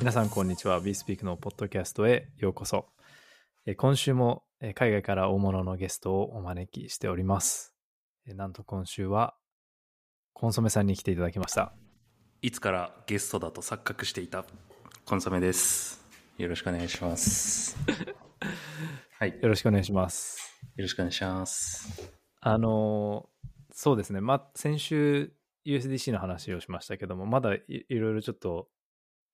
皆さんこんにちは BeSpeak のポッドキャストへようこそえー今週もえー海外から大物のゲストをお招きしておりますえーなんと今週はコンソメさんに来ていただきましたいつからゲストだと錯覚していた？コンソメです。よろしくお願いします。はい。よよろしくお願いしますろしくお願いします。あのーそうですねま先週 USDC の話をしましたけどもまだいいろいろちょっと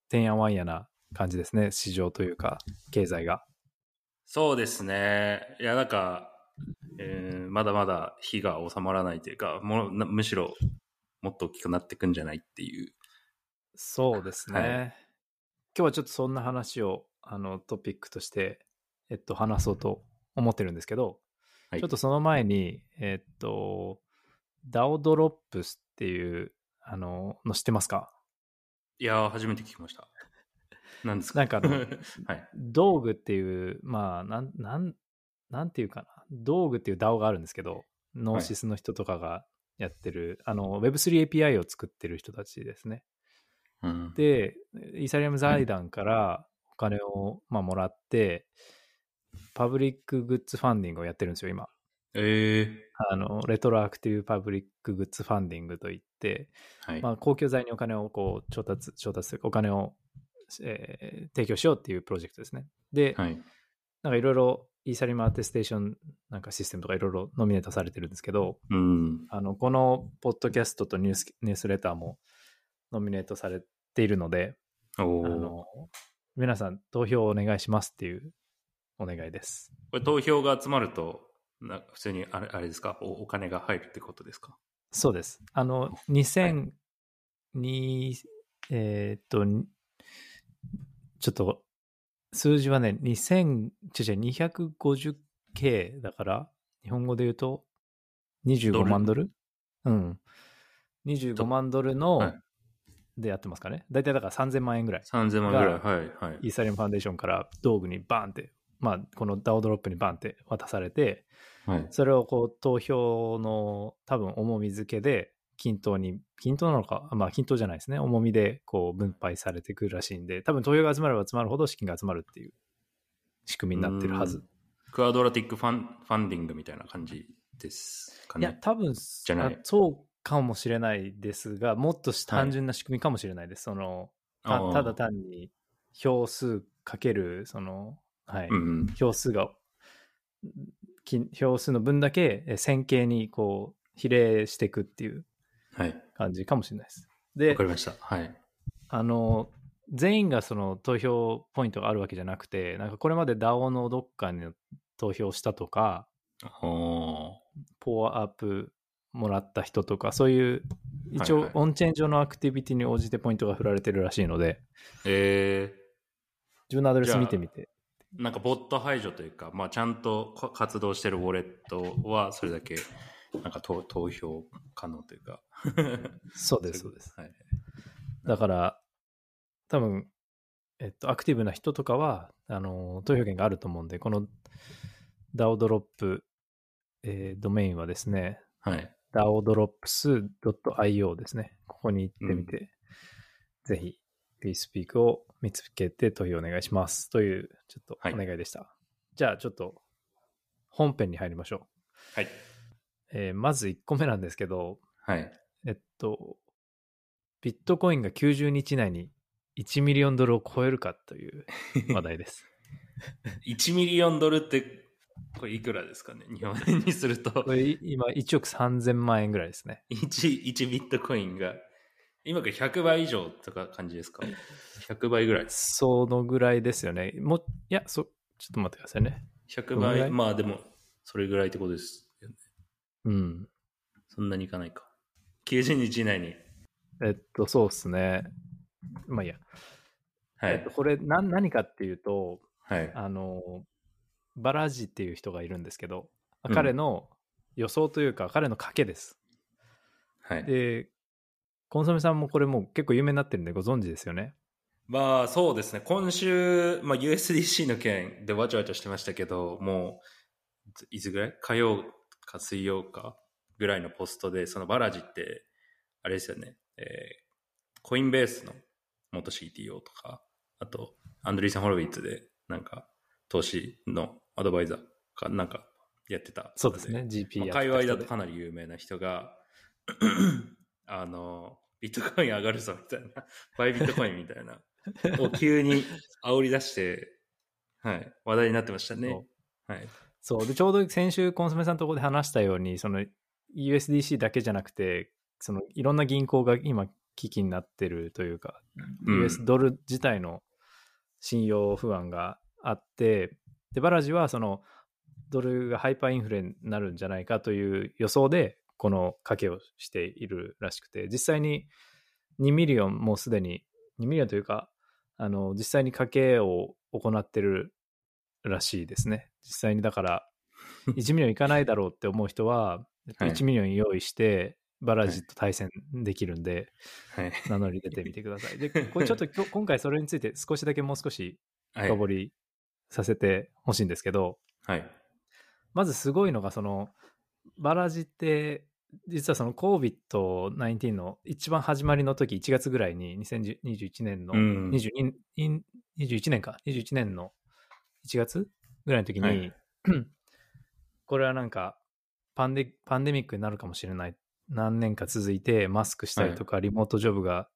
てんやわんやな感じですね市場というか経済がそうですね。いや、なんか、えーまだまだ火が収まらないというか、もむしろもっと大きくなっていくんじゃないっていう。そうですね。はい今日はちょっとそんな話をあのトピックとして、えっと、話そうと思ってるんですけど、はいちょっとその前に、えっと、DAO ドロップスっていうあのの知ってますか？いやー、初めて聞きました。何ですか？なんかあの はい。道具っていう、まあ、なん、なん、なんていうかな。道具っていう DAO があるんですけど、 Gnosis の人とかがやってる、あの、Web3 API を作ってる人たちですね。うん、で、イーサリアム財団からお金を、まあ、もらって、 public goods funding をやってるんですよ、今。えあの、 retroactive public goods funding といって、ー、はい。まあ、公共財にお金をこう調達、調達というかお金を、えー提供しようっていうプロジェクトですね。で、はい。なんかいろいろイーサリアム attestation なんかシステムとかいろいろノミネートされてるんですけど、うん。あの、このポッドキャストとニュースニュースレターもノミネートされているので、あの、皆さん投票お願いしますっていうお願いです。これ投票が集まると、な普通にあれあれですか？おお金が入るってことですか？そうです。あの、2000に、えーっと、にちょっと、数字はね、2000、ちょちょ、250K だから、日本語で言うと、25万ドル？うん。25万ドルの、はいでやってますかね。だいたいだから3000万円ぐらい。?3000 万ぐらい。はい。はい。イーサリアムファンデーションから道具にバーンって、まあ、この DAO ドロップにバーンって渡されて、はい。それをこう投票の多分重み付けで均等に、均等なのか、まあ均等じゃないですね。重みでこう分配されてくるらしいんで、多分投票が集まれば集まるほど資金が集まるっていう仕組みになってるはず。クアドラティックファンファンディングみたいな感じですかね。いや、多分じゃないあそうかもしれないですが、もっと単純な仕組みかもしれないです。そのただ単に票数かける、その、はい、うんうん。票数が、き票数の分だけえ線形にこう比例していくっていうはい。感じかもしれないです。わでか、りました。はい。あの、全員がその投票ポイントがあるわけじゃなくて、なんかこれまで DAO のどっかに投票したとか、おーポアアップもらった人とか、そういう、一はいはい応オンチェーン上のアクティビティに応じてポイントが振られてるらしいので、え自分のアドレス見てみて。ー、なんかボット排除というか、まあちゃんとか活動してるウォレットはそれだけ、なんか投投票可能というか。そうです、そうです。はい。だから、多分、えっと、アクティブな人とかは、あの、投票権があると思うんで、この DAO ドロップ、えードメインはですね、はい。daodrops.io ですね。ここに行ってみて、ぜひ、PeaceSpeak を見つけて投票お願いします。という、ちょっとはいお願いでした。じゃあ、ちょっと、本編に入りましょう。はい。えーまず1個目なんですけど、はい。えっと、ビットコインが90日以内に1ミリオンドルを超えるかという話題です。1ミリオンドルって、これいくらですかね？日本円にするとこ。れ今1億3000万円ぐらいですね。1、1ビットコインが、今から100倍以上とか感じですか ?100 倍ぐらい。そのぐらいですよね。もう、いや、そ、ちょっと待ってくださいね。100どのぐらい？倍、まあでも、それぐらいってことですよね。うん。そんなにいかないか。90日以内に。えっと、そうですね。まあいいや。はいえっと、。これな、何かっていうと、はい。あの、バラジっていう人がいるんですけど、うん彼の予想というか、彼の賭けです。はい。で、コンソメさんもこれもう結構有名になってるんでご存知ですよね？まあそうですね。今週、まあ、USDC の件でわちゃわちゃしてましたけど、もう、いつぐらい？火曜か水曜かぐらいのポストで、そのバラジって、あれですよね。えーコインベースの元 CTO とか、あと、アンドリーセン・ホロウィッツで、なんか、投資のアドバイザーか、なんか、やってた。そうですね、GP まあや界隈だとかかなり有名な人が、あの、ビットコイン上がるぞみたいな、バイビットコインみたいな、を急に煽り出して、はい、話題になってましたね。はい。そう。で、ちょうど先週コンソメさんのところで話したように、その USDC だけじゃなくて、そのいろんな銀行が今危機になってるというか、うん US ドル自体の信用不安があって、で、バラジはそのドルがハイパーインフレになるんじゃないかという予想で、この賭けをしているらしくて、実際に2 million もうすでに、2 million というか、あの、実際に賭けを行ってるらしいですね。実際にだから、1 million いかないだろうって思う人は、はい1 million 用意して、バラジと対戦できるんで、はい。名乗り出てみてください。で、これちょっと 今回それについて少しだけもう少しはい深掘りさせてほしいんですけど、はい。まずすごいのがその、バラジって、実はその COVID-19 の一番始まりの時、1月ぐらいに2021年の、うん22 21年か、21年の1月ぐらいの時に、はい これはなんかパンデ、パンデミックになるかもしれない。何年か続いて、マスクしたりとか、リモートジョブが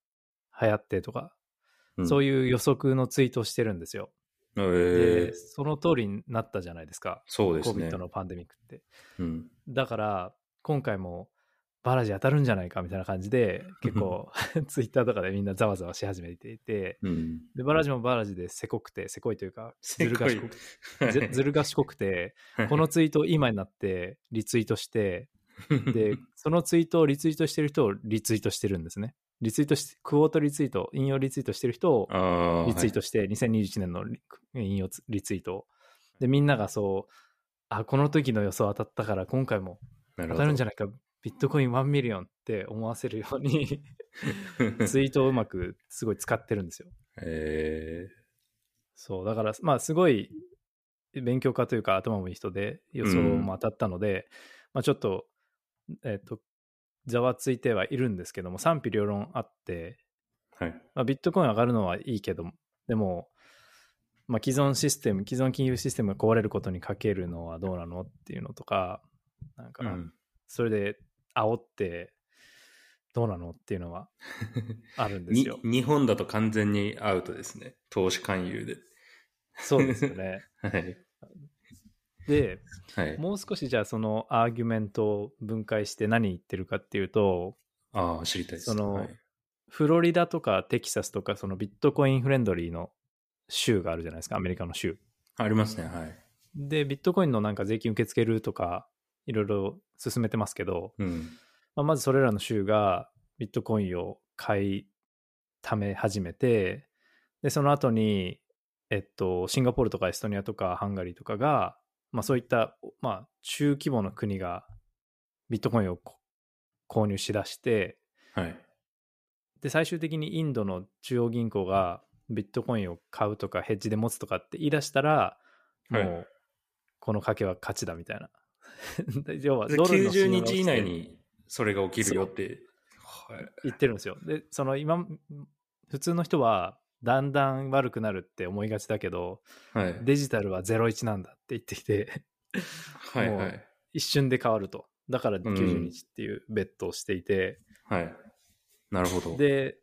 流行ってとか、そういいう予測のツイートをしてるんですよ。うん。えで、ー、その通りになったじゃないですか。そうですね COVID。のパンデミックって。うん。だから、今回もバラジ当たるんじゃないかみたいな感じで、結構、ツイッターとかでみんなざわざわし始めていて、うん。で、バラジもバラジでせこくて、せこいというか、ずる賢くずずる賢くて、このツイートを今になってリツイートして、で、そのツイートをリツイートしてる人をリツイートしてるんですね。リツイートし、クォートリツイート、引用リツイートしてる人をあリツイートして、2021年のリ引用ツリツイートを。で、みんながそう、あ、この時の予想当たったから、今回も当たるんじゃなないか、ビットコイン1 million って思わせるように、い ツイートをうまくすごい使ってるんですよ。えそう、だから、まあ、すごい勉強家というか、頭もいい人で、予想も当たったので、まあ、ちょっと、えっ、と、ざわついてはいるんですけども、賛否両論あって、ー、はい。まあ、ビットコイン上がるのはいいけど、でも、まあ、既存システム、既存金融システムが壊れることにかけるのはどうなのっていうのとか、なんか、うんそれで煽って、どうなのっていうのは あるんですによ。日本だと完全にアウトですね。投資勧誘で。そうですよね。はい。で、はい。もう少しじゃあそのアーギュメントを分解して何言ってるかっていうと、ああ、知りたいです。そのはい、フロリダとかテキサスとかそのビットコインフレンドリーの州があるじゃないですか、アメリカの州。ありますね。はい。で、ビットコインのなんか税金受け付けるとか、いろいろ進めてますけど、うん。まあ、まずそれらの州がビットコインを買いため始めて、で、その後に、えっと、シンガポールとかエストニアとかハンガリーとかが、まあそういった、まあ中規模の国がビットコインをこ購入しだして、はい。で、最終的にインドの中央銀行がビットコインを買うとかヘッジで持つとかって言い出したら、もはいうこの賭けは勝ちだみたいな。要はでドルの信90用が落ちて日以内にそれが起きるよって。はい。言ってるんですよ。で、その今、普通の人はだんだん悪くなるって思いがちだけど、はい。デジタルは01なんだって言ってきて、はい。もうはい。一瞬で変わると。だから90日っていうベッドをしていて、はい。なるほど。で、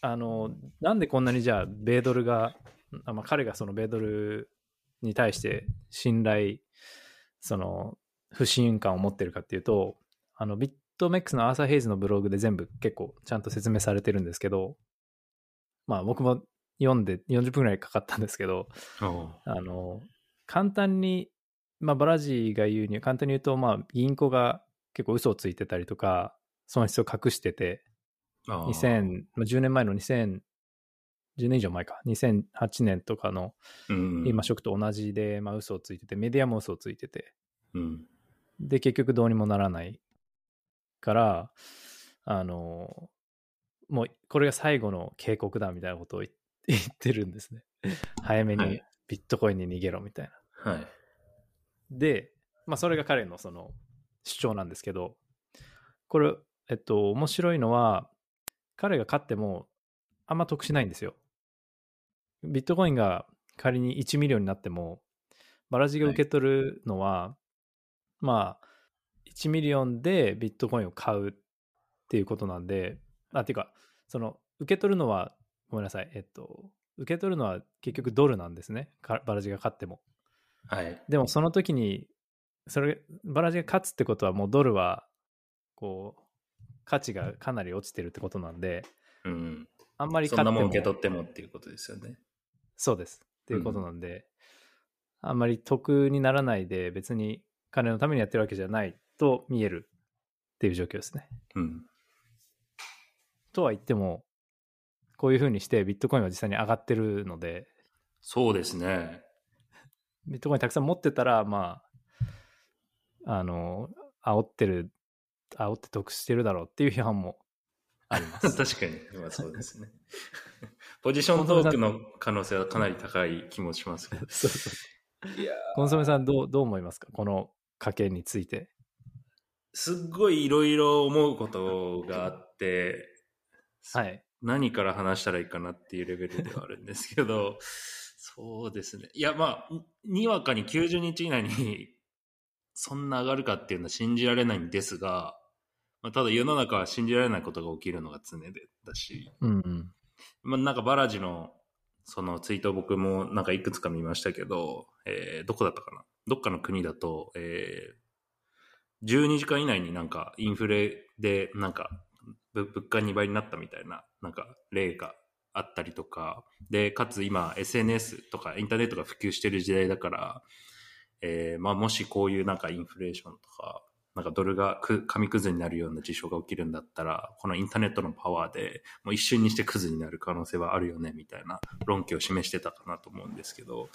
あの、なんでこんなにじゃあ、米ドルが、あまあ、彼がその米ドルに対して信頼、その、不信感を持ってるかっていうと、あの、ビットメックスのアーサー・ヘイズのブログで全部結構ちゃんと説明されてるんですけど、まあ僕も読んで40分ぐらいかかったんですけど、ああの、簡単に、まあバラジーが言うには簡単に言うと、まあ銀行が結構嘘をついてたりとか、損失を隠してて、あ。2000、まあ10年前の2000、10年以上前か、2008年とかのうん。リーマンショックと同じで、まあ嘘をついてて、メディアも嘘をついてて、うん。で、結局どうにもならないから、あの、もうこれが最後の警告だみたいなことを言 言ってるんですね。早めにはいビットコインに逃げろみたいな。はい。で、まあそれが彼のその主張なんですけど、これ、えっと、面白いのは、彼が勝ってもあんま得しないんですよ。ビットコインが仮に1 million になっても、バラジが受け取るのは、まあ、1 million でビットコインを買うっていうことなんで、あ、っていうか、その、受け取るのは、ごめんなさい、えっと、受け取るのは結局ドルなんですね。かバラジが勝っても。はい。でもその時に、それ、バラジが勝つってことはもうドルは、こう、価値がかなり落ちてるってことなんで、うん。あんまりそんなもん受け取ってもっていうことですよね。そうです。っていうことなんで、あんまり得にならないで、別に金のためにやってるわけじゃないと見えるっていう状況ですね。うん。とは言っても、こういうふうにしてビットコインは実際に上がってるので、そうですね。ビットコインたくさん持ってたら、まあ、あの、煽ってる、煽って得してるだろうっていう批判もあります。確かに。まあそうですね。ポジショントークの可能性はかなり高い気もしますけど。そうそういやコンソメさんどう、どう思いますか？この家計について。すっごいいろいろ思うことがあって、はい。何から話したらいいかなっていうレベルではあるんですけど、そうですね。いや、まあ、にわかに90日以内にそんな上がるかっていうのは信じられないんですが、まあ、ただ世の中は信じられないことが起きるのが常でだし、うんうん。まあ、なんかバラジのそのツイート僕もなんかいくつか見ましたけど、えーどこだったかなどっかの国だと、えー12時間以内になんかインフレでなんか物価2倍になったみたいななんか例があったりとか、で、かつ今 SNS とかインターネットが普及してる時代だから、えーまあもしこういうなんかインフレーションとか、なんかドルがく紙くずになるような事象が起きるんだったら、このインターネットのパワーでもう一瞬にしてクズになる可能性はあるよねみたいな論拠を示してたかなと思うんですけど、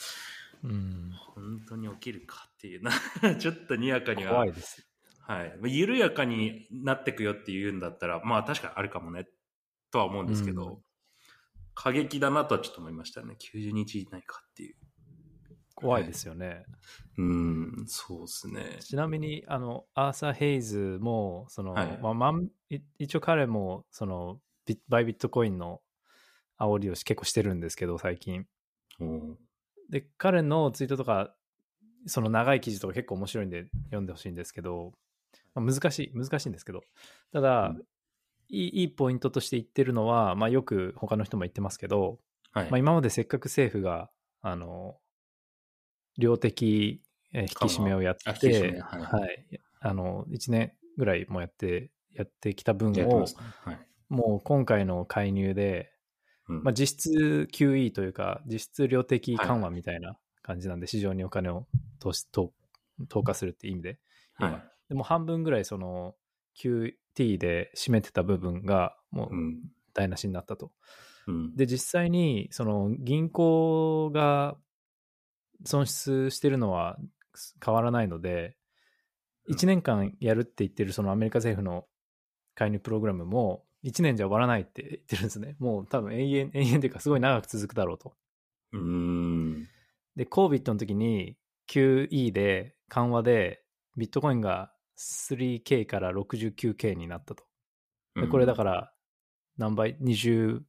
うん、本当に起きるかっていうな、ちょっとにやかには、怖いです。はい。まあ緩やかになってくよっていうんだったら、まあ確かにあるかもね、とは思うんですけど、うん過激だなとはちょっと思いましたね。90日以内かっていう。怖いですよね。うん、そうですね。ちなみに、あの、アーサー・ヘイズも、その、はいまあ、まんい一応彼も、その、ビバイビットコインの煽りをし結構してるんですけど、最近。で、彼のツイートとか、その長い記事とか結構面白いんで読んでほしいんですけど、まあ、難しい、難しいんですけど、ただ、うんいいいいポイントとして言ってるのは、まあ、よく他の人も言ってますけど、はい。まあ、今までせっかく政府が、あの、量的えー引き締めをやって、めはいはい、あの、1年ぐらいもやって、やってきた分をやってま、すね。はい。もう今回の介入で、うんまあ、実質 QE というか、実質量的緩和みたいな感じなんで、市場にお金を投資投投下するっていう意味で、今はい。でも半分ぐらいその QT で占めてた部分がもううん。台無しになったと。うん。で、実際にその銀行が損失してるのは変わらないので、うん1年間やるって言ってるそのアメリカ政府の介入プログラムも1年じゃ終わらないって言ってるんですね。もう多分永遠、永遠というかすごい長く続くだろうと。うーん。で、COVID の時に QE で緩和でビットコインが 3K から 69K になったと。でこれだから何倍 ?20、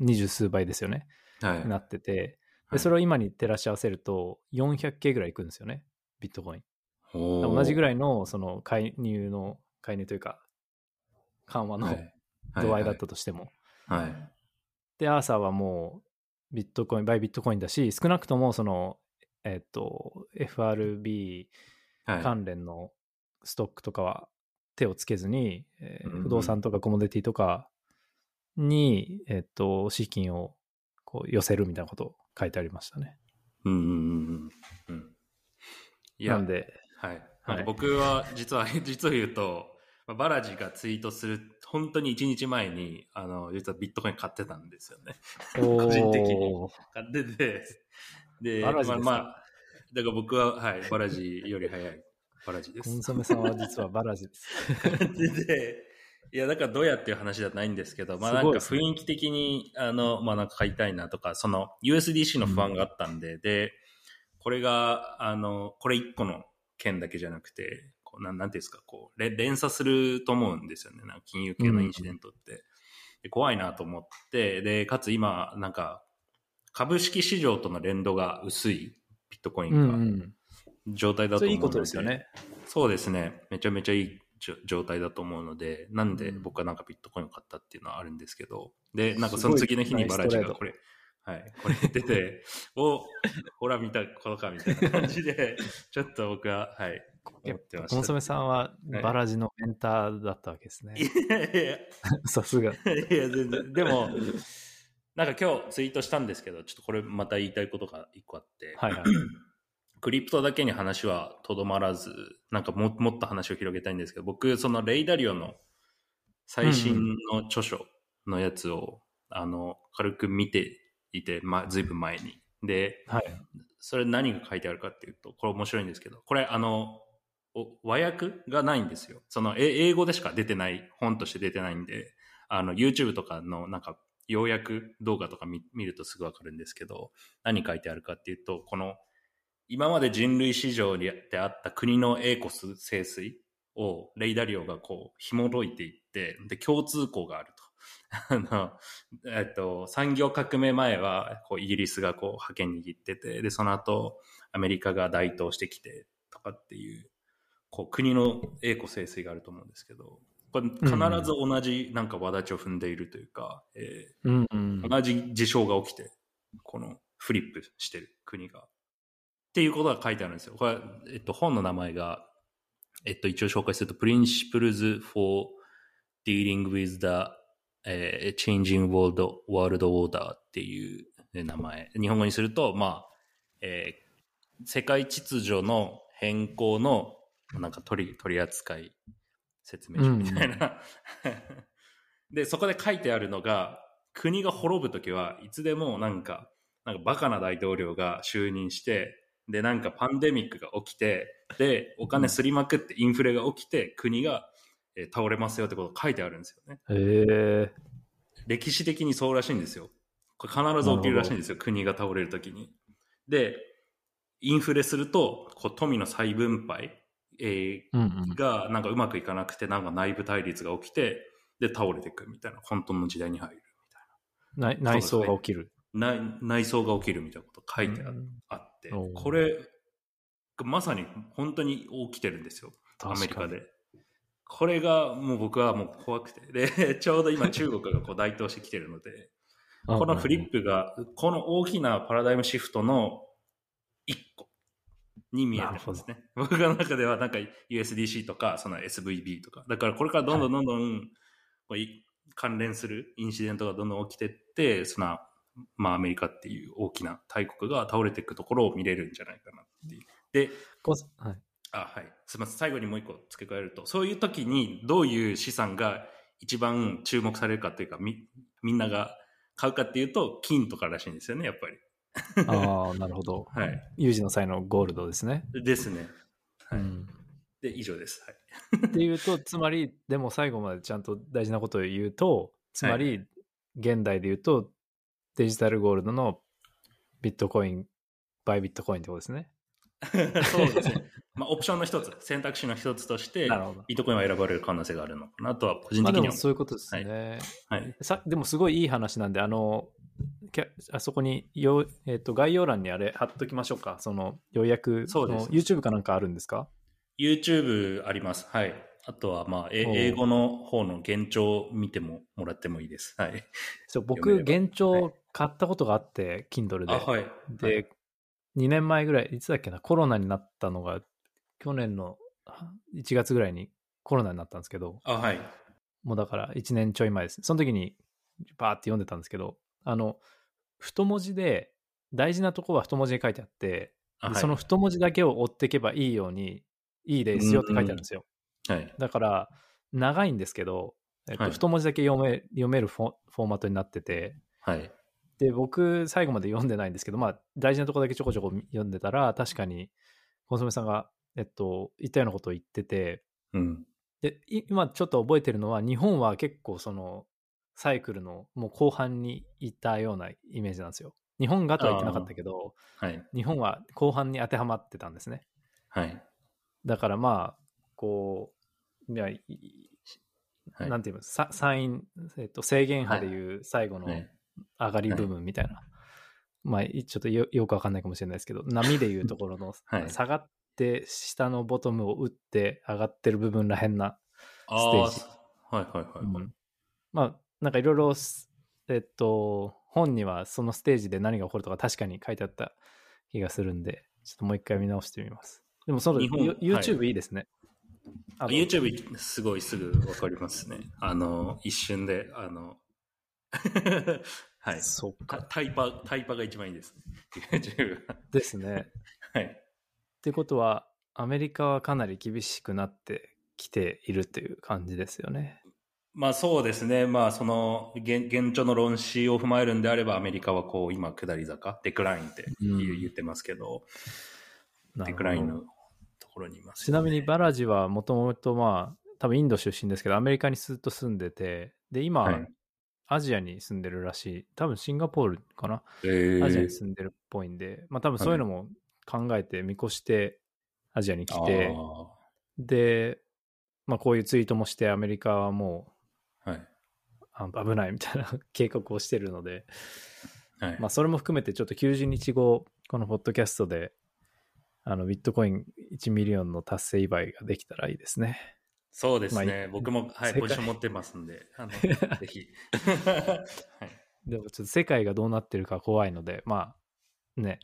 20数倍ですよね。ら、はい。なってて、はいで、それを今に照らし合わせると 400K ぐらいいくんですよね。ビットコイン。同じぐらいのその介入の、介入というか緩和のはい度合いだったとしても。はい。で、アーサーはもうビットコイン、バイビットコインだし、少なくともその、えっと、FRB はい。関連のストックとかは手をつけずに、えーうんうん不動産とかコモディティとかに、えっと、資金をこう寄せるみたいなことを書いてありましたね。うんうんうんうんうん。いや、なんで、はい。はい僕は実は、実を言うと、まあバラジがツイートする、本当に1日前に、あの、実はビットコイン買ってたんですよね。個人的に買ってて、で、まあ、まあ、だから僕は、はい、バラジより早いバラジです。コンソメさんは実はバラジです。で、いや、だからどうやっていう話じゃないんですけど、まあなんか雰囲気的に、あの、まあなんか買いたいなとか、その USDC の不安があったんで、で、これが、あの、これ一個の件だけじゃなくて、こうなんなんていうんですか、こう、れ連鎖すると思うんですよね。なんか金融系のインシデントって。で怖いなと思って、で、かつ今、なんか、株式市場との連動が薄いビットコイうんうンがん。状態だと思うので、いいことですよね。そうですね。めちゃめちゃいい状態だと思うので、なんでうん僕はなんかビットコインを買ったっていうのはあるんちけど、で、なんかその次の日にバラジがこれ、はい、これ出て、お、ほら見たことかみたいな感じで、ちょっと僕は、はい。コンソメさんははいバラジのメンターだったわけですね。いやいや さすが。いや、全然。でも、なんか今日ツイートしたんですけど、ちょっとこれまた言いたいことが一個あって、はいはい。クリプトだけに話はとどまらず、なんかももっと話を広げたいんですけど、僕、そのレイダリオの最新の著書のやつを、あの、軽く見ていて、ま、ずいぶん前に。で、はい。それ何が書いてあるかっていうと、これ面白いんですけど、これあの、お和訳がないんですよ。その、英語でしか出てない、本として出てないんで、あの、YouTube とかのなんか、要約動画とか見るとすぐわかるんですけど、何書いてあるかっていうと、この、今まで人類史上にであった国の栄コス清水をレイダリオがこう紐解いていって、で、共通項があると。あの、えっと、産業革命前は、こう、イギリスがこう、覇権握ってて、で、その後、アメリカが台頭してきて、とかっていう、こう、国の栄枯盛衰があると思うんですけど、これ、必ず同じ、なんか、轍を踏んでいるというか、えうんうんー。同じ事象が起きて、この、フリップしてる国が。っていうことが書いてあるんですよ。これ、えっと、本の名前が、えっと、一応紹介すると、Principles for Dealing with the えー Changing World, World Order っていうえー名前。日本語にすると、まあ、えー世界秩序の変更の、なんか取り、取り扱い説明書みたいな。で、そこで書いてあるのが、国が滅ぶときはいつでもなんか、なんかバカな大統領が就任して、で、なんかパンデミックが起きて、で、お金すりまくってインフレが起きて、国がえー倒れますよってことが書いてあるんですよね。へえ。歴史的にそうらしいんですよ。これ必ず起きるらしいんですよ。国が倒れるときに。で、インフレすると、こう富の再分配、えうんうんー。がなんかうまくいかなくて、なんか内部対立が起きて、で、倒れていくみたいな、混沌の時代に入るみたい内内装が起きる。な。内内装が起きるみたいなこと書いてあ,、ってこれ、まさに本当に起きてるんですよ。アメリカで。これがもう僕はもう怖くて。で、ちょうど今 中国がこう台頭してきてるので、このフリップが、この大きなパラダイムシフトの一個に見えてるんですね。僕の中ではなんか USDC とか、その SVB とか。だからこれからどんどんどんどんこうい関連するインシデントがどんどん起きてって、その、まあアメリカっていう大きな大国が倒れていくところを見れるんじゃないかなっていう。で、こはい。あ、はい。すみません。最後にもう一個付け加えると、そういう時にどういう資産が一番注目されるかというか、み、みんなが買うかっていうと、金とからしいんですよね、やっぱり。ああ、なるほど。はい。有事の際のゴールドですね。ですね。はい。うんで、以上です。はい。っていうと、つまり、でも最後までちゃんと大事なことを言うと、つまり、現代で言うと、デジタルゴールドのビットコイン、バイビットコインってことですね。そうですね。まあ、オプションの一つ、選択肢の一つとして。ビットコインは選ばれる可能性があるのかなとは、個人的には。そういうことですね。はい。さでもすごいいい話なんで、あの、あそこによ、えっと概要欄にあれ貼っときましょうか。その要約のそうです YouTube かなんかあるんですか？YouTube あります。はい。あとは、まあ、英語の方の現状を見てももらってもいいです。はい。そう僕、現状買ったことがあって、Kindle で。あ、はい。で、2年前ぐらい、いつだっけな、コロナになったのが、去年のあ1月ぐらいにコロナになったんですけど、あ、はい。もうだから1年ちょい前です。その時にバーって読んでたんですけど、あの、太文字で、大事なとこは太文字で書いてあって、あはいでその太文字だけを追っていけばいいように、いいですよって書いてあるんですよ。はい。だから、長いんですけど、えっとはい太文字だけ読め読めるフォフォーマットになってて、はい。で、僕、最後まで読んでないんですけど、まあ、大事なとこだけちょこちょこ読んでたら、確かに、コンソメさんが、えっと、言ったようなことを言ってて、うん。で、い今ちょっと覚えてるのは、日本は結構その、サイクルのもう後半にいたようなイメージなんですよ。日本がとは言ってなかったけど、はい。日本は後半に当てはまってたんですね。はい。だからまあ、こう、いや、いはい。なんていうの、さサイン、えっと、制限波でいう最後のね上がり部分みたいな。まあ、いちょっとよよくわかんないかもしれないですけど、波でいうところの、はい下がって下のボトムを打って上がってる部分らへんな、ああステージはいはいはい、はいうんまあ、なんかいろいろす、えっと、本にはそのステージで何が起こるとか確かに書いてあった気がするんで、ちょっともう一回見直してみます。でもその YouTube はいいいですね。あの YouTube すごいすぐわかりますね。あの、一瞬で、あの、はい。タそっか。タイパ、タイパが一番いいです。YouTube が。ですね。はい。ってことは、アメリカはかなり厳しくなってきているという感じですよね。まあそうですね。まあその現現状の論旨を踏まえるんであればアメリカはこう今下り坂、デクラインって言,、ってますけど、なるほど。デクラインのところにいます、ちなみにバラジはもともとまあ、多分インド出身ですけど、アメリカにずっと住んでて、で、今、はい。アジアに住んでるらしい。多分シンガポールかな？えー。アジアに住んでるっぽいんで、まあ多分そういうのも考えて見越してアジアに来て、あで、まあこういうツイートもしてアメリカはもーはい。危ないみたいな 警告をしてるので、はい。まあそれも含めてちょっと90日後、このポッドキャストで、あのビットコイン1 million の達成祝いができたらいいですね。そうですまあ。僕も、はい、ポジション持ってますんで、あの ぜひ。はい。でもちょっと世界がどうなってるか怖いので、まあね、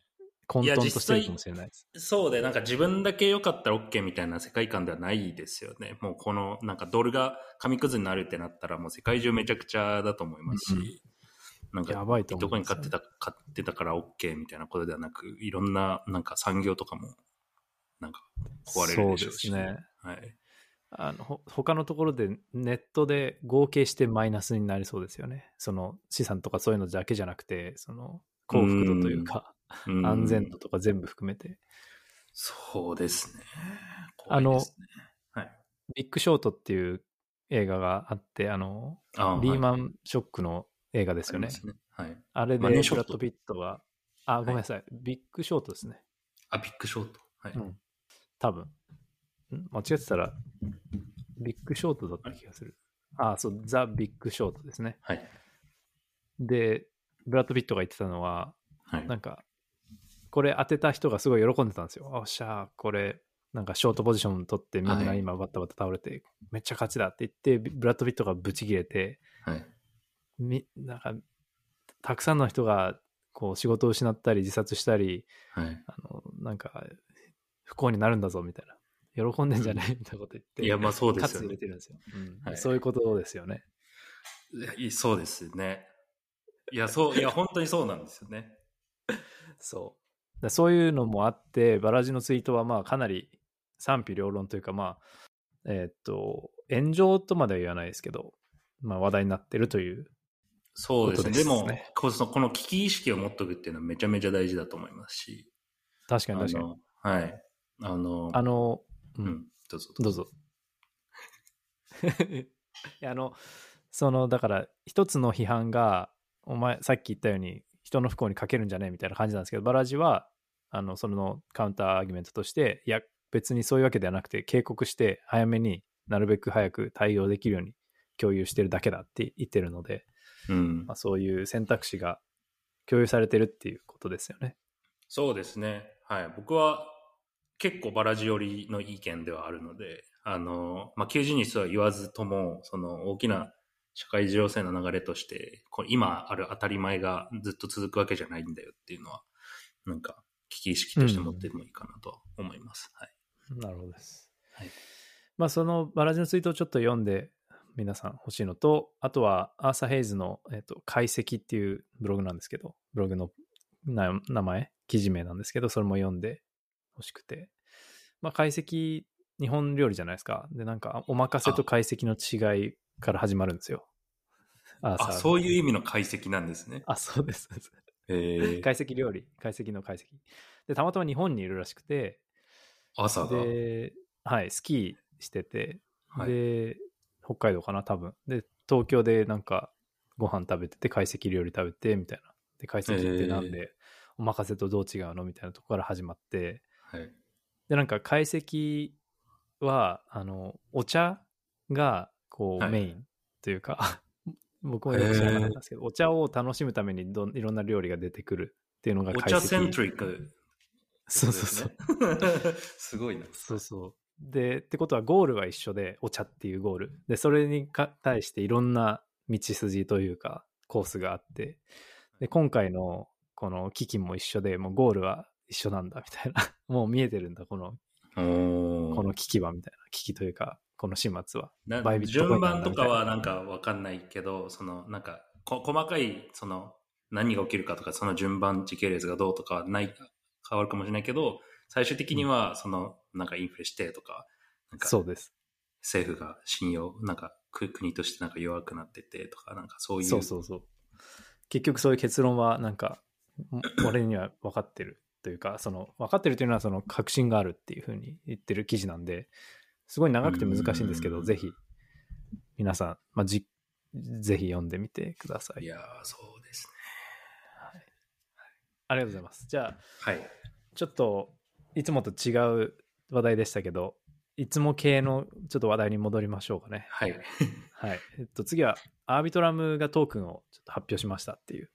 混沌としてるかもしれないです。そうで、なんか自分だけ良かったら OK みたいな世界観ではないですよね。もうこの、なんかドルが紙くずになるってなったらもう世界中めちゃくちゃだと思いますし、うんなんかやばいとビットコイン思いますよ買ってた、買ってたから OK みたいなことではなく、いろんななんか産業とかも、なんか壊れるでしょうし。そうですね。はい。あのほ他のところでネットで合計してマイナスになりそうですよね。その資産とかそういうのだけじゃなくて、その幸福度というか、うん安全度とか全部含めて。そうですね。すねはい。ビッグショートっていう映画があって、あの、あリーマンンショックの映画ですよね。ね。はい。あれでブラッド・ピットが、あ、ごめんなさい、ビッグショートですね。あ、ビッグショート。はい。うん。多分。ん？間違ってたら、ビッグショートだった気がする。あ、そう、ザ・ビッグショートですね。はい。で、ブラッド・ピットが言ってたのは、はい。なんか、これ当てた人がすごい喜んでたんですよ。おっしゃー、これ、なんかショートポジション取ってみんなはい今バッタバタ倒れて、めっちゃ勝ちだって言って、ブラッド・ピットがブチ切れて、はい。みなんか、たくさんの人がこう仕事を失ったり自殺したり、はい。あの、なんか、不幸になるんだぞみたいな。喜んでんじゃねえみたい？なこと言って、いや、まあそうですよね。入れてるんですよ、うんはいそういうことですよね。いやそうですね。いや、そう、いや、本当にそうなんですよね。そう。だそういうのもあって、バラジのツイートはまあかなり賛否両論というか、まあ、えーっと、炎上とまでは言わないですけど、まあ話題になってるという。そうですね。でですもねこそこの危機意識を持っとくっていうのはめちゃめちゃ大事だと思いますし。確かに確かに。はい。あの、あの、ううんん、どうぞ。どうぞ。いやあの、その、だから、一つの批判が、お前、さっき言ったように、人の不幸にかけるんじゃね？えみたいな感じなんですけど、バラジは、あの、そのカウンターアーギュメントとして、いや、別にそういうわけではなくて、警告して、早めになるべく早く対応できるように共有してるだけだって言ってるので、うんまあ、。そういう選択肢が共有されてるっていうことですよね。そうですね。はい。僕は結構バラジ寄りの意見ではあるので、あの、まあ、90日とは言わずとも、その大きな社会情勢の流れとして、今ある当たり前がずっと続くわけじゃないんだよっていうのは、なんか危機意識として持ってもいいかなと思います。はい。なるほどです。はいまあ、そのバラジのツイートをちょっと読んで、皆さん欲しいのと、あとはアーサー・ヘイズの、えっと解析っていうブログなんですけど、ブログのな名前、記事名なんですけど、それも読んで欲しくて。まあ、解析、日本料理じゃないですか。で、なんか、お任せと解析の違いから始まるんですよ。あ、のそういう意味の解析なんですね。あ、そうです。えー、解析料理、解析の解析。で、たまたま日本にいるらしくて、朝が。で、はい、スキーしてて、はいで、北海道かな、多分。で、東京でなんかご飯食べてて、懐石料理食べて、みたいな。で、懐石ってなんで、お任せとどう違うの？みたいなとこから始まって、はい。で、なんか懐石は、あの、お茶が、こう、はいメインというか、僕もよく知らなかったんですけど、お茶を楽しむためにどんいろんな料理が出てくるっていうのがお解析茶セントリック。そうそうそう。う。すごいな。そうそう。で、ってことはゴールは一緒で、お茶っていうゴール。で、それにか対していろんな道筋というか、コースがあって、で、今回のこの基金も一緒で、もうゴールは一緒なんだみたいな。もう見えてるんだ、この、おこの危機はみたいな。危機というか、この始末は。順番とかはなんかわかんないけど、そのなんかこ細かいその何が起きるかとか、その順番時系列がどうとかはない、変わるかもしれないけど、最終的にはそのなんかインフレしてとか、なんかそうです。政府が信用、なんかく国としてなんか弱くなっててとか、なんかそういう。そうそうそう。結局そういう結論はなんか、も俺には分かってるというか、その分かってるというのはその確信があるっていうふうに言ってる記事なんで、すごい長くて難しいんですけど、うんぜひ皆さん、まあ、じぜひ読んでみてください。いやー、そうですね。ありがとうございます。じゃあ、はい。ちょっといつもと違う話題でしたけど、いつも系のちょっと話題に戻りましょうかね。はい。はい。えっと、次は、アービトラムがトークンをちょっと発表しましたっていう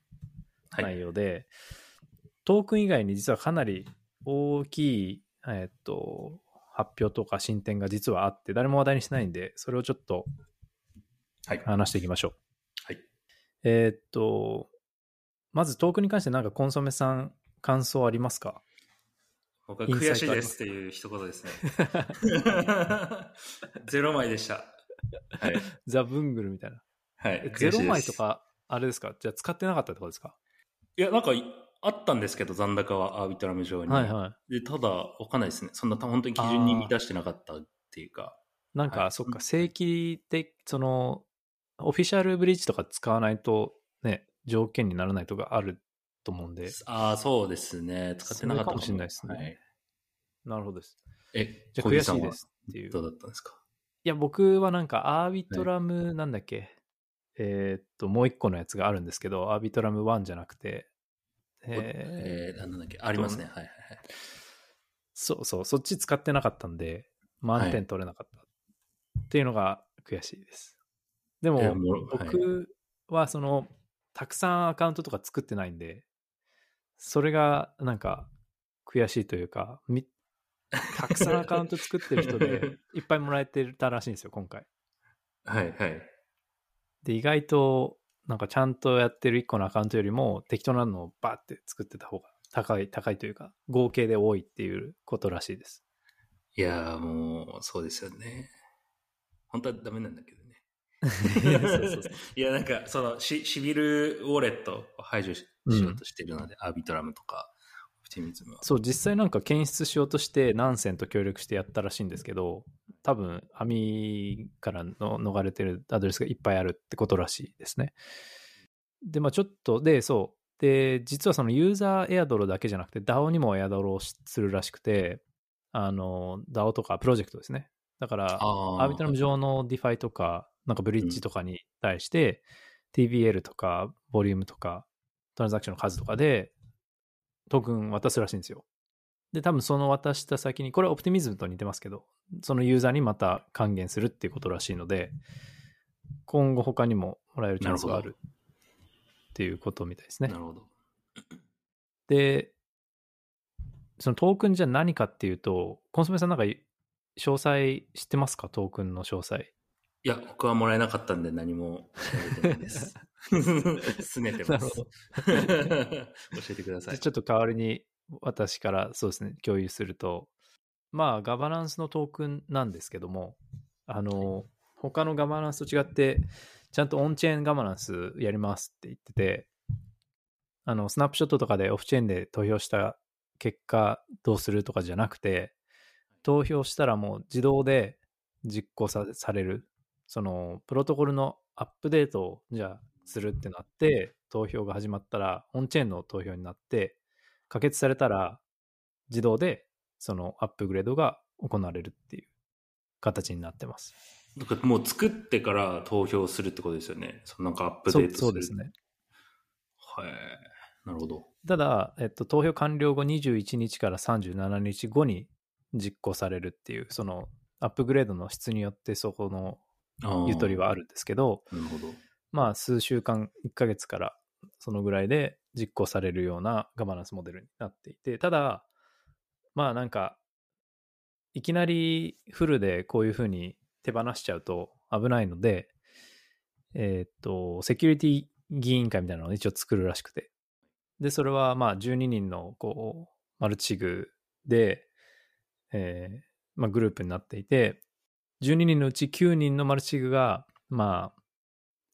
はい。内容で、トークン以外に実はかなり大きい、えっと、発表とか進展が実はあって、誰も話題にしてないんで、それをちょっとはい。話していきましょう。はい。えっと、まずトークンに関してなんかコンソメさん感想ありますか？僕は悔しいですっていう一言ですね。ゼロ枚でした。はい。ザ・ブングルみたいな。はいえ。ゼロ枚と。か、あれですか？じゃあ使ってなかったってことですか？いや、なんか、あったんですけど、残高はアービトラム上に。はいはい。で、ただ、わかんないですね。そんな、本当に基準に満たしてなかったっていうか。なんか、はいそっか、正規で、その、オフィシャルブリッジとか使わないと、ね、条件にならないとかあると思うんで、ああ、そうですね。使ってなかったかもしれないですねはい、なるほどです。え、じゃ悔しいですっていう。どうだったんですか？いや、僕はなんか、アービトラム、なんだっけ、えーっと、もう一個のやつがあるんですけど、アービトラム1じゃなくて、えーえー、なんだっけありますね。はいはいはい。そうそう、そっち使ってなかったんで、満点取れなかった。っていうのが悔しいです。でも、えもろはい僕はその、たくさんアカウントとか作ってないんで、それがなんか悔しいというか、みたくさんアカウント作ってる人で いっぱいもらえてたらしいんですよ、今回。はいはい。で、意外となんかちゃんとやってる1個のアカウントよりも適当なのをバーって作ってた方が高い、高いというか、合計で多いっていうことらしいです。いやーもう、そうですよね。本当はダメなんだけどね。いや、なんか、その、シシビルウォレットを排除しようとしてるので、アービトラムとか、オプティミズムは。そう、実際なんか検出しようとして、ナンセンと協力してやったらしいんですけど、多分、網からの逃れてるアドレスがいっぱいあるってことらしいですね。で、まあちょっと、で、そう。で、実はそのユーザーエアドロだけじゃなくて、DAO にもエアドロをしするらしくて、あの、DAO とかプロジェクトですね。だから、あアービトラム上の DeFi とか、なんかブリッジとかに対して、TBL とか、ボリュームとか、トランザクションの数とかで、トークン渡すらしいんですよ。で、多分その渡した先に、これはオプティミズムと似てますけど、そのユーザーにまた還元するっていうことらしいので、今後他にももらえるチャンスがあるっていうことみたいですねな。るほど。で、そのトークンじゃ何かっていうと、コンソメさんなんか詳細知ってますか？トークンの詳細。いや、僕はもらえなかったんで何も調べてないです。拗ねてます。教えてください。ちょっと代わりに私からそうですね、共有すると、まあ、ガバナンスのトークンなんですけども、あの、他のガバナンスと違って、ちゃんとオンチェーンガバナンスやりますって言ってて、あの、スナップショットとかでオフチェーンで投票した結果どうするとかじゃなくて、投票したらもう自動で実行さされる、その、プロトコルのアップデートをじゃあするってなって、投票が始まったら、オンチェーンの投票になって、可決されたら、自動でそのアップグレードが行われるっていう形になってます。だからもう作ってから投票するってことですよね。そのなんかアップデートする。そうですね。はい。なるほど。ただ、えっと、投票完了後21日から37日後に実行されるっていう、そのアップグレードの質によってそこのゆとりはあるんですけど、なるほど。まあ数週間、1ヶ月からそのぐらいで実行されるようなガバナンスモデルになっていて、ただ、まあなんか、いきなりフルでこういうふうに手放しちゃうと危ないので、えっ、と、セキュリティ議員会みたいなのを一応作るらしくて。で、それはまあ12人のこう、マルチグで、えまあグループになっていて、12人のうち9人のマルチグが、まあ、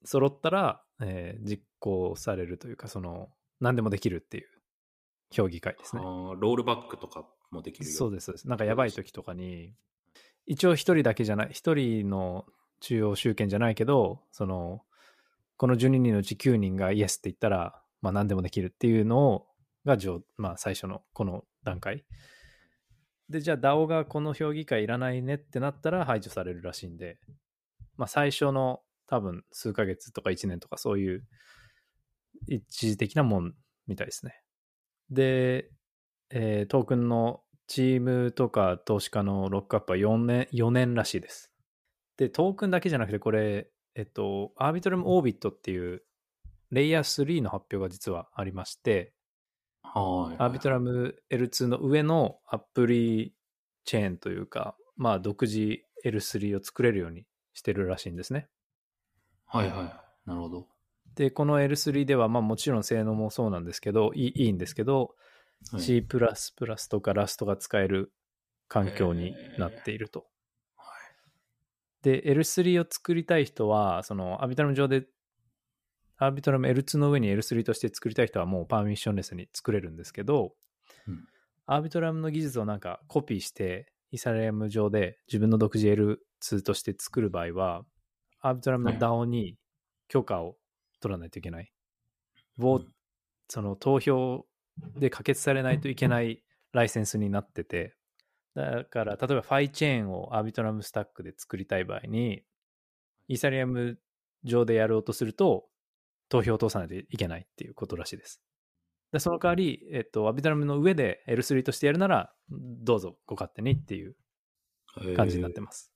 揃ったら、えー実行されるというか、その、何でもできるっていう評議会ですね。ロールバックとかもできるよ。そうです。なんかやばい時とかに、一応一人だけじゃない、一人の中央集権じゃないけど、その、この12人のうち9人がイエスって言ったら、まあ何でもできるっていうのを、が上、まあ最初のこの段階。で、じゃあ DAO がこの評議会いらないねってなったら排除されるらしいんで、まあ最初の多分数ヶ月とか1年とかそういう一時的なもんみたいですね。で、えートークンのチームとか投資家のロックアップは4年、4年らしいです。で、トークンだけじゃなくて、これ、えっと、アービトラムオービットっていう、レイヤー3の発表が実はありまして、はい。アービトラム L2 の上のアプリチェーンというか、まあ、独自 L3 を作れるようにしてるらしいんですね。はいはい。なるほど。で、この L3 では、まあもちろん性能もそうなんですけど、いいいいんですけど、はい。C++ とか Rust が使える環境になっていると。で、L3 を作りたい人は、そのアービトラム上で、アービトラム L2 の上に L3 として作りたい人はもうパーミッションレスに作れるんですけど、うん。アービトラムの技術をなんかコピーして、イーサリアム上で自分の独自 L2 として作る場合は、アービトラムの DAO に許可を取らないといけない。ボーうんその投票で可決されないといけないライセンスになってて、だから、例えばファイチェーンをアービトラムスタックで作りたい場合に、イーサリアム上でやろうとすると、投票を通さないといけないっていうことらしいです。でその代わり、えっと、アービトラムの上で L3 としてやるなら、どうぞご勝手にっていう感じになってます。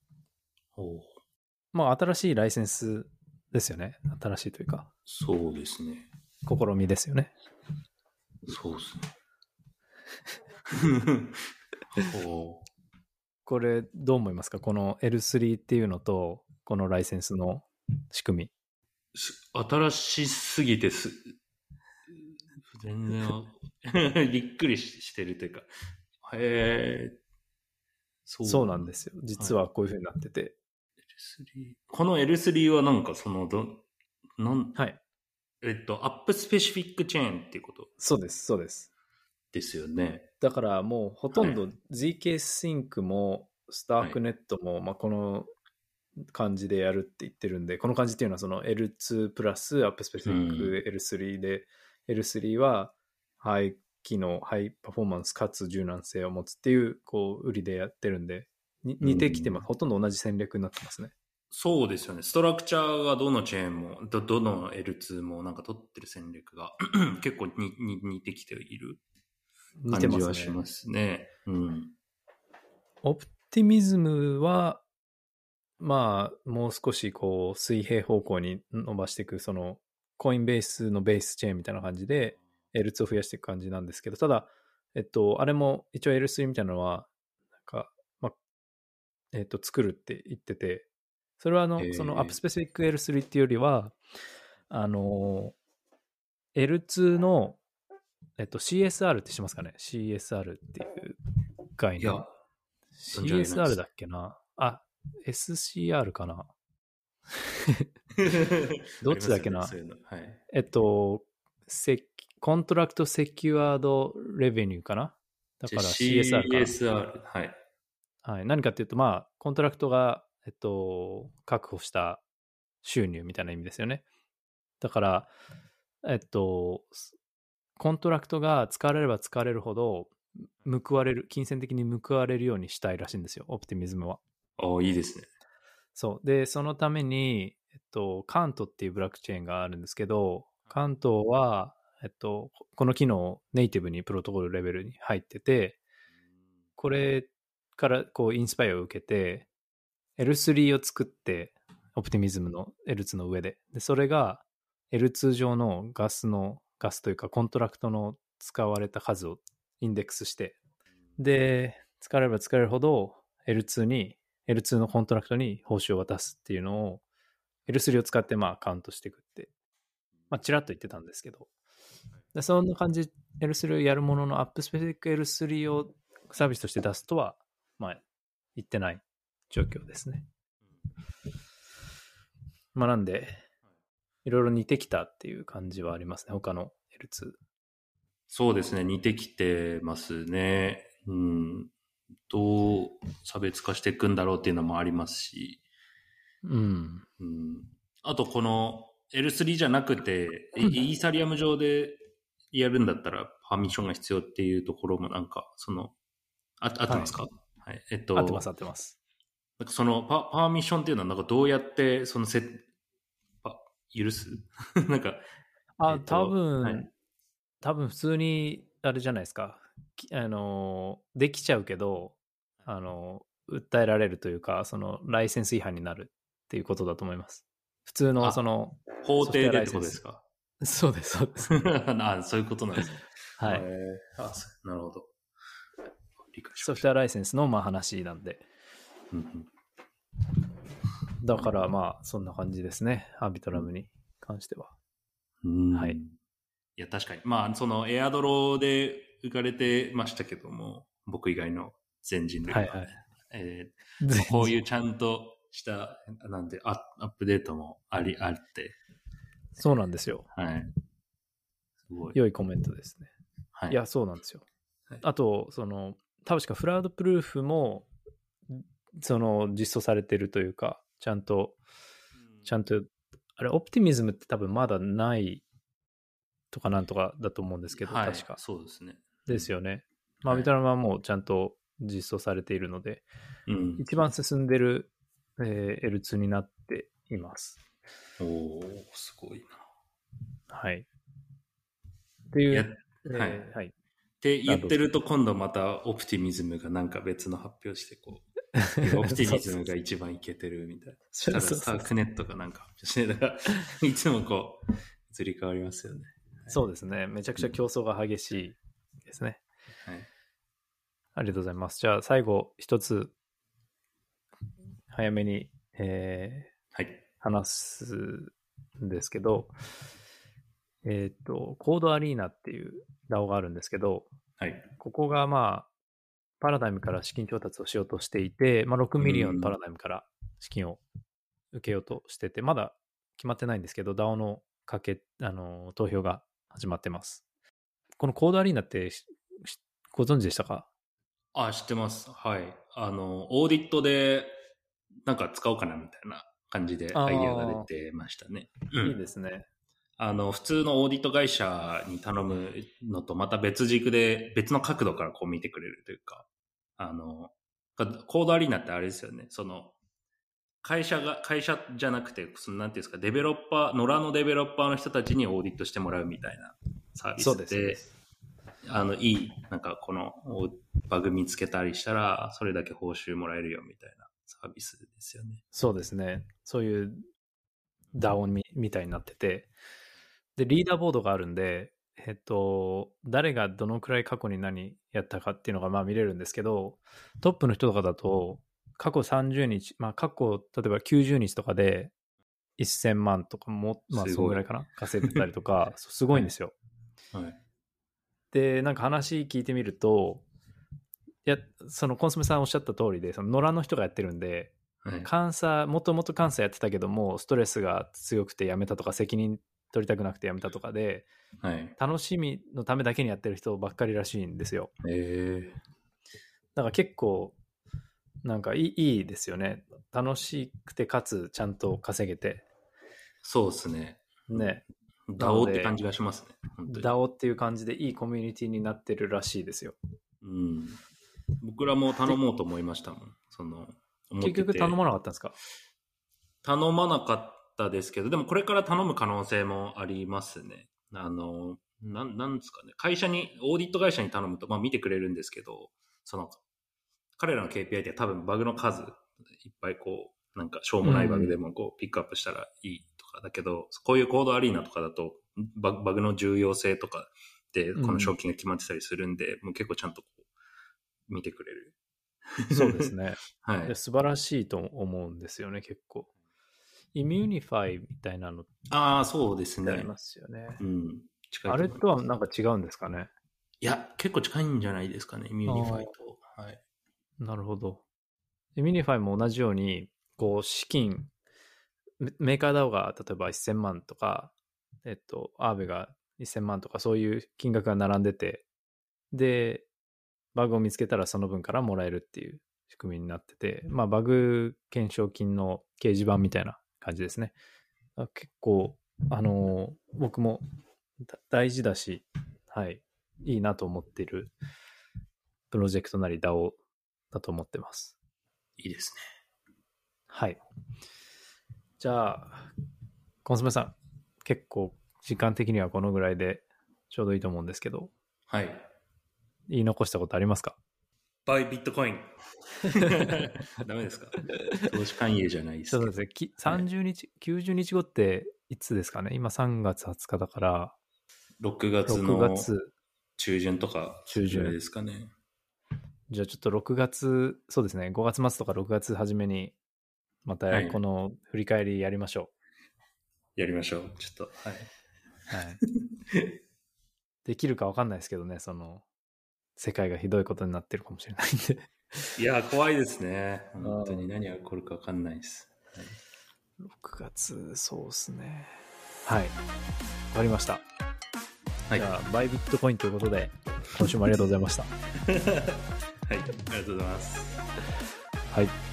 まあ、新しいライセンスですよね。新しいというか、そうですね。試みですよね。そうですね。ほ うこれ、どう思いますか？この L3 っていうのと、このライセンスの仕組み。す新しすぎてす、全然、びっくりししてるというか、へえ、そそうなんですよ。実はこういう風になってて。L3 この L3 はなんかその、ど、なん、はい。えっと、アップスペシフィックチェーンっていうこと？そうです、そうです。ですよね。だからもうほとんどは ZK Sync も StarkNet も、まあ、この感じでやるって言ってるんで、この感じっていうのはその L2 プラスアップスペシフィック L3 で、L3 はハイ機能、ハイパフォーマンスかつ柔軟性を持つっていう、こう、売りでやってるんで、に似てきてます。うんほとんど同じ戦略になってますね。そうですよね。ストラクチャーがどのチェーンも、ど、どの L2 もなんか取ってる戦略が 結構にに似てきている似感じてますね。はしますね。うん。オプティミズムは、まあ、もう少しこう、水平方向に伸ばしていく、その、コインベースのベースチェーンみたいな感じで、L2 を増やしていく感じなんですけど、ただ、えっと、あれも一応 L3 みたいなのは、えっと、作るって言ってて、それはあのへ、ーそのアップスペシフィック L3 っていうよりは、あの、L2 の、えっと、CSR ってしますかね ?CSR っていう概念。、CSR だっけな？あ、SCR かな？どっちだっけな？ねはい。えっと、セ contract secured revenue かな？だから CSR か。CSR。はい。はい。何かっていうと、まあ、コントラクトが、えっと、確保した収入みたいな意味ですよね。だから、えっと、コントラクトが使われれば使われるほど、報われる、金銭的に報われるようにしたいらしいんですよ、オプティミズムは。ああ、いいですね。そう。で、そのために、えっと、カントっていうブロックチェーンがあるんですけど、カントは、えっと、この機能ネイティブにプロトコルレベルに入ってて、これからこうインスパイアを受けて、L3 を作って、オプティミズムの L2 の上で。で、それが L2 上のガスのガスというかコントラクトの使われた数をインデックスして、で、使われば使われるほど L2 に、L2 のコントラクトに報酬を渡すっていうのを L3 を使ってまあカウントしていくって、まあちらっと言ってたんですけど、でそんな感じ L3 をやるもののアップスペシフィック L3 をサービスとして出すとは、まあ言ってない状況ですね。まあなんで、いろいろ似てきたっていう感じはありますね、他の L2。そうですね、似てきてますね。うん。どう差別化していくんだろうっていうのもありますし、うん。うん。あとこの L3 じゃなくて、イイーサリアム上でやるんだったらパーミッションが必要っていうところもなんか、その、あ合ってますか？はい、えっと、合ってます、合ってます。なんかそのパパーミッションっていうのはなんかどうやってそのせパ許す？なんか、あ、えっと多分、はい多分普通に、あれじゃないですか。きあの、できちゃうけど、あの、訴えられるというか、その、ライセンス違反になるっていうことだと思います。普通の、あその、法廷でってことですか？そうです、そうです。あそういうことなんですね。はい。あなるほど。ソフトウェアライセンスのまあ話なんで。た。うんうんだからまあ、そんな感じですね。アービトラムに関しては。うんはいいや、確かに。まあ、そのエアドロで浮かれてましたけども、僕以外の全人類は。はいはい。えーこういうちゃんとした、なんで、アアップデートもあり、あって、そうなんですよ。はい。すごい。良いコメントですね。はいいや、そうなんですよはい。あと、その、確かフラウドプルーフも、その、実装されてるというか、ちゃんと、ちゃんと、あれ、オプティミズムって多分まだないとかなんとかだと思うんですけど、はい、確か。そうですね。ですよね。まあ、はいビトラムはもうちゃんと実装されているので、うん。一番進んでる、えー L2 になっています。おー、すごいな。はい。っていう、いやえーはいはい。って言ってると今度またオプティミズムがなんか別の発表してこう、オプティミズムが一番いけてるみたいな。そしたらそうそうそうスタークネットがなんか発表して、だからいつもこう、移り変わりますよね。そうですね。めちゃくちゃ競争が激しいですね。はい。ありがとうございます。じゃあ最後一つ早めに、えはい。ー話すんですけど、えっ、と、コードアリーナっていう DAO があるんですけど、はい。ここがまあ、パラダイムから資金調達をしようとしていて、まあ、6ミリオンパラダイムから資金を受けようとしてて、まだ決まってないんですけど、DAO のかけ、あの、投票が始まってます。このコードアリーナってご存知でしたか？あ、知ってます。はい。あの、オーディットでなんか使おうかなみたいな感じでアイデアが出てましたね。うんいいですね。あの、普通のオーディット会社に頼むのとまた別軸で、別の角度からこう見てくれるというか、あの、コードアリーナってあれですよね、その、会社が、会社じゃなくて、その、なんていうんですか、デベロッパー、野良のデベロッパーの人たちにオーディットしてもらうみたいなサービスで、で。あの、いい、なんかこの、おバグ見つけたりしたら、それだけ報酬もらえるよみたいなサービスですよね。そうですね。そういう DAO みみたいになってて、で、リーダーボードがあるんで、えっと、誰がどのくらい過去に何やったかっていうのがまあ見れるんですけど、トップの人とかだと、過去30日、まあ過去、例えば90日とかで1000万とかも、まあそのぐらいかな？稼いでたりとか、すごいんですよ。はい。で、なんか話聞いてみると、いや、そのコンソメさんおっしゃった通りで、その野良の人がやってるんで、はい。監査、もともと監査やってたけども、ストレスが強くて辞めたとか、責任取りたくなくて辞めたとかで、はい。楽しみのためだけにやってる人ばっかりらしいんですよ。えだから結構、なんかいいですよね。楽しくて、かつちゃんと稼げて、そうですね。ね、ダオって感じがしますね。本当に DAO っていう感じでいいコミュニティになってるらしいですよ。うん。僕らも頼もうと思いましたもん。その、結局頼まなかったんですか？頼まなかったですけど、でもこれから頼む可能性もありますね。あの、なん、なんですかね。会社に、オーディット会社に頼むと、まあ見てくれるんですけど、その、彼らの KPI って多分バグの数、いっぱいこう、なんかしょうもないバグでもこう、ピックアップしたらいいとかだけど、こういうコードアリーナとかだと、バグバグの重要性とかで、こうんの賞金が決まってたりするんで、もう結構ちゃんとこう見てくれる。そうです。ね。はいで。素晴らしいと思うんですよね、結構。 Immunefi みたいなのっああ、そうですねてあり。ますよね。うん。近いあれとはなんか違うんですかね？いや、結構近いんじゃないですかね、 Immunefi と。はい。なるほど。 Immunefi も同じように、こう、資金、メメーカー DAO が例えば1000万とか、えっと、アーベが1000万とか、そういう金額が並んでて、で、バグを見つけたらその分からもらえるっていう仕組みになってて、まあ、バグ検証金の掲示板みたいな感じですね。あ結構、あのー僕もだ大事だし、はい、いいなと思っているプロジェクトなり DAO だと思ってます。いいですね。はい。じゃあ、コンソメさん、結構時間的にはこのぐらいでちょうどいいと思うんですけど、はい。言い残したことありますか？バイビットコイン。ダメですか？投資勧誘じゃないですそうですね。き30日、90日後っていつですかね？今3月20日だから、6月6の月、中旬とか、中旬ですかね。じゃあちょっと6月、そうですね、5月末とか6月初めに、またはいこの振り返りやりましょやりましょう。ちょっと、はい。う。はい。できるかわかんないですけどね、その、世界がひどいことになってるかもしれないんで。いや、怖いですね。本当に何が起こるか分かんないです。はい6月、そうですね。はい。わかりました。はい。じゃあ、バイビットコインということで、今週もありがとうございました。はい。ありがとうございます。はい。